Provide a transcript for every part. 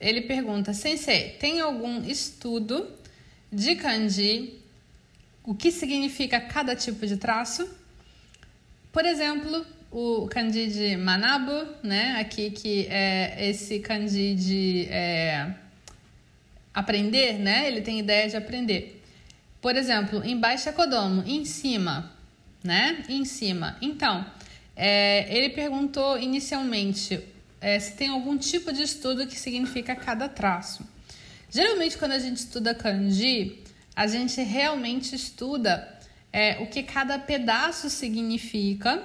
Ele pergunta: Sensei, tem algum estudo de kanji? O que significa cada tipo de traço? Por exemplo, o kanji de Manabu, né? Aqui que é esse kanji de é, aprender, né? Ele tem ideia de aprender. Por exemplo, embaixo é Kodomo, em cima, né? Em cima. Então, é, ele perguntou inicialmente é, se tem algum tipo de estudo que significa cada traço. Geralmente, quando a gente estuda kanji, a gente realmente estuda é, o que cada pedaço significa.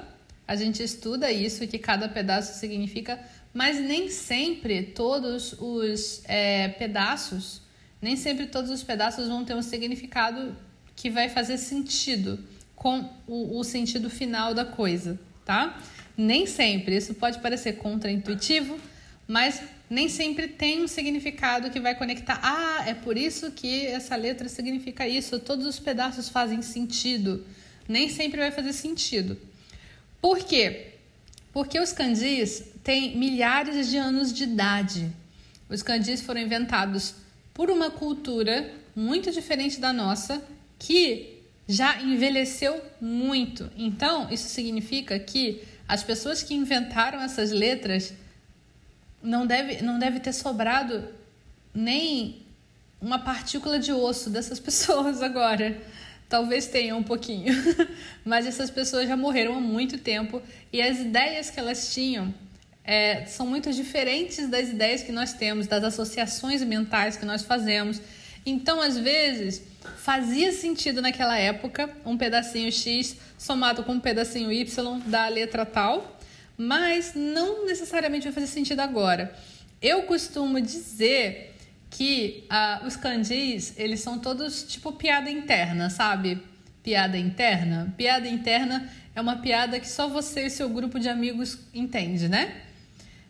A gente estuda isso, o que cada pedaço significa, mas nem sempre todos os é, pedaços, nem sempre todos os pedaços vão ter um significado que vai fazer sentido com o, o sentido final da coisa, tá? Nem sempre. Isso pode parecer contraintuitivo, mas nem sempre tem um significado que vai conectar. Ah, é por isso que essa letra significa isso. Todos os pedaços fazem sentido. Nem sempre vai fazer sentido. Por quê? Porque os kanjis têm milhares de anos de idade. Os kanjis foram inventados por uma cultura muito diferente da nossa que já envelheceu muito. Então, isso significa que as pessoas que inventaram essas letras não deve, não deve ter sobrado nem uma partícula de osso dessas pessoas agora. Talvez tenha um pouquinho, mas essas pessoas já morreram há muito tempo e as ideias que elas tinham é, são muito diferentes das ideias que nós temos, das associações mentais que nós fazemos. Então, às vezes, fazia sentido naquela época um pedacinho X somado com um pedacinho Y da letra tal, mas não necessariamente vai fazer sentido agora. Eu costumo dizer que ah, os kanjis, eles são todos tipo piada interna, sabe? Piada interna. Piada interna é uma piada que só você e seu grupo de amigos entende, né?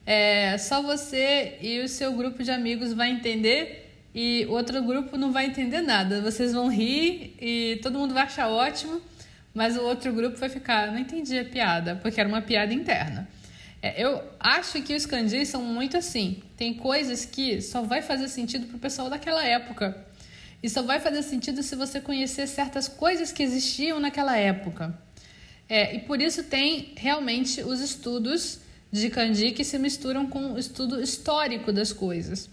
É, só você e o seu grupo de amigos vai entender e o outro grupo não vai entender nada. Vocês vão rir e todo mundo vai achar ótimo, mas o outro grupo vai ficar, não entendi a piada, porque era uma piada interna. É, eu acho que os kanjis são muito assim. Tem coisas que só vai fazer sentido para o pessoal daquela época. E só vai fazer sentido se você conhecer certas coisas que existiam naquela época. É, e por isso tem realmente os estudos de kanji que se misturam com o estudo histórico das coisas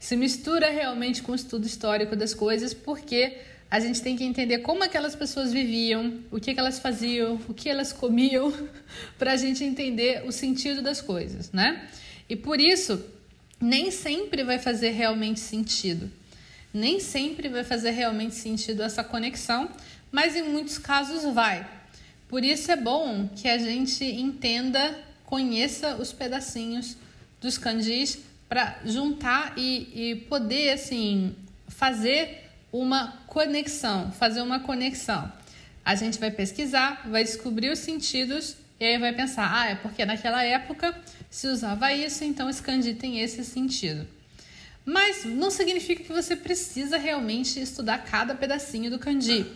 se mistura realmente com o estudo histórico das coisas, porque a gente tem que entender como aquelas pessoas viviam, o que, que elas faziam, o que elas comiam, para a gente entender o sentido das coisas, né? E por isso, nem sempre vai fazer realmente sentido. Nem sempre vai fazer realmente sentido essa conexão, mas em muitos casos vai. Por isso é bom que a gente entenda, conheça os pedacinhos dos kanjis para juntar e, e poder assim fazer uma conexão, fazer uma conexão. A gente vai pesquisar, vai descobrir os sentidos e aí vai pensar, ah, é porque naquela época se usava isso, então esse kanji tem esse sentido. Mas não significa que você precisa realmente estudar cada pedacinho do kanji.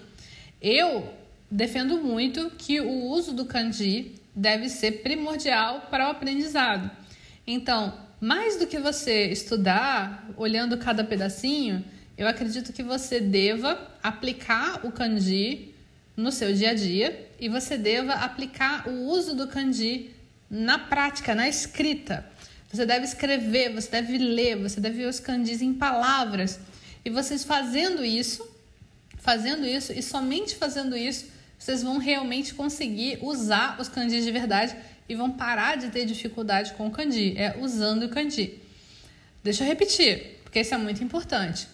Eu defendo muito que o uso do kanji deve ser primordial para o aprendizado. Então, mais do que você estudar olhando cada pedacinho, eu acredito que você deva aplicar o kanji no seu dia a dia e você deva aplicar o uso do kanji na prática, na escrita. Você deve escrever, você deve ler, você deve ver os kanjis em palavras. E vocês fazendo isso, fazendo isso e somente fazendo isso, vocês vão realmente conseguir usar os kanjis de verdade e vão parar de ter dificuldade com o kanji, é usando o kanji. Deixa eu repetir, porque isso é muito importante.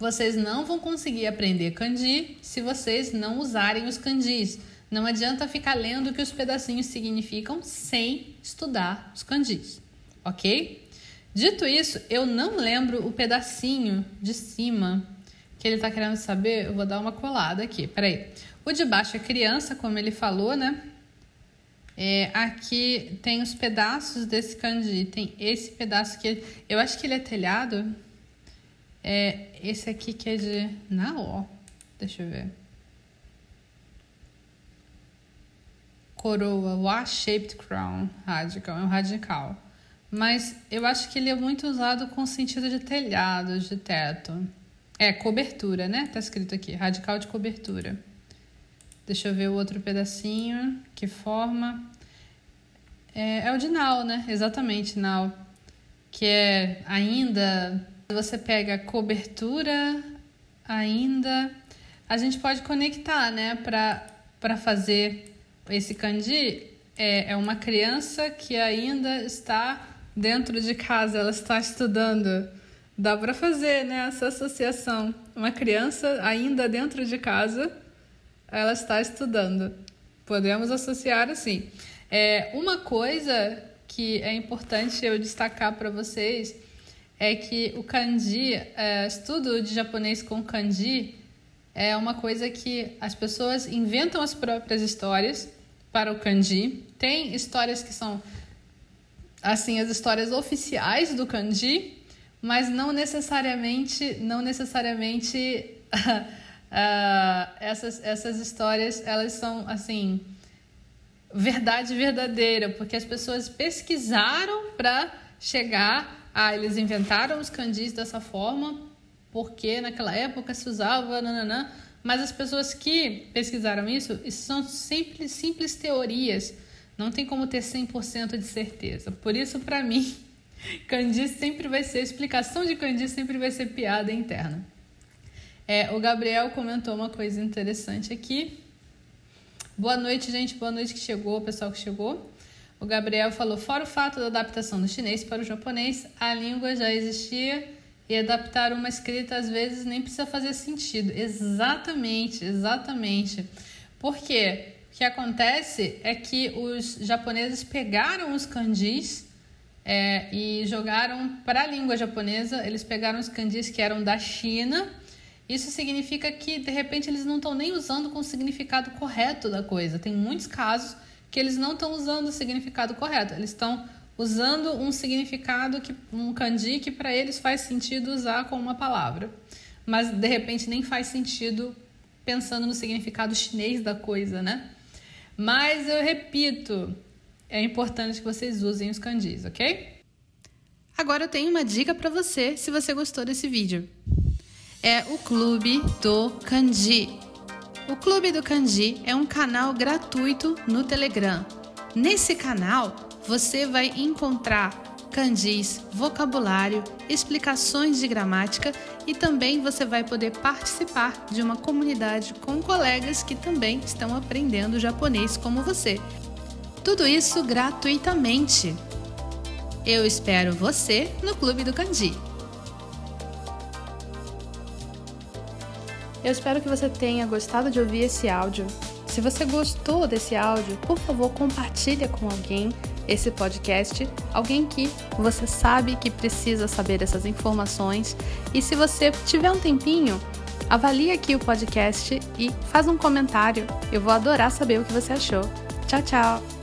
Vocês não vão conseguir aprender kanji se vocês não usarem os kanjis. Não adianta ficar lendo o que os pedacinhos significam sem estudar os kanjis, ok? Dito isso, eu não lembro o pedacinho de cima que ele está querendo saber. Eu vou dar uma colada aqui. Peraí. O de baixo é criança, como ele falou, né? É, aqui tem os pedaços desse kanji. Tem esse pedaço que eu acho que ele é telhado. É esse aqui que é de Nao. Deixa eu ver. Coroa, Wa-shaped crown, radical, é um radical. Mas eu acho que ele é muito usado com sentido de telhado, de teto. É, cobertura, né? Tá escrito aqui, radical de cobertura. Deixa eu ver o outro pedacinho que forma. É, é o de nau, né? Exatamente, nau. Que é ainda. Você pega cobertura, ainda. A gente pode conectar, né? Para fazer esse kanji. É, é uma criança que ainda está dentro de casa, ela está estudando. Dá para fazer né, essa associação. Uma criança ainda dentro de casa, ela está estudando. Podemos associar assim. É, uma coisa que é importante eu destacar para vocês é que o kanji, é, estudo de japonês com kanji, é uma coisa que as pessoas inventam as próprias histórias para o kanji. Tem histórias que são assim as histórias oficiais do kanji, mas não necessariamente, não necessariamente uh, essas, essas histórias elas são assim verdade verdadeira, porque as pessoas pesquisaram para chegar a eles inventaram os kanjis dessa forma porque naquela época se usava nananã, mas as pessoas que pesquisaram isso, isso são simples, simples teorias não tem como ter 100% de certeza. Por isso, para mim, Candice sempre vai ser, explicação de Candice sempre vai ser piada interna. É, o Gabriel comentou uma coisa interessante aqui. Boa noite, gente. Boa noite que chegou, o pessoal que chegou. O Gabriel falou: fora o fato da adaptação do chinês para o japonês, a língua já existia e adaptar uma escrita às vezes nem precisa fazer sentido. Exatamente, exatamente. Por quê? O que acontece é que os japoneses pegaram os kanjis é, e jogaram para a língua japonesa, eles pegaram os kanjis que eram da China. Isso significa que, de repente, eles não estão nem usando com o significado correto da coisa. Tem muitos casos que eles não estão usando o significado correto, eles estão usando um significado, que um kanji, que para eles faz sentido usar com uma palavra. Mas, de repente, nem faz sentido pensando no significado chinês da coisa, né? Mas eu repito, é importante que vocês usem os kanjis, ok? Agora eu tenho uma dica para você se você gostou desse vídeo. É o Clube do Kanji. O Clube do Kanji é um canal gratuito no Telegram. Nesse canal, você vai encontrar kanjis, vocabulário, explicações de gramática e também você vai poder participar de uma comunidade com colegas que também estão aprendendo japonês como você. Tudo isso gratuitamente. Eu espero você no Clube do Kanji. Eu espero que você tenha gostado de ouvir esse áudio. Se você gostou desse áudio, por favor, compartilhe com alguém esse podcast, alguém que você sabe que precisa saber essas informações. E se você tiver um tempinho, avalie aqui o podcast e faz um comentário. Eu vou adorar saber o que você achou. Tchau, tchau!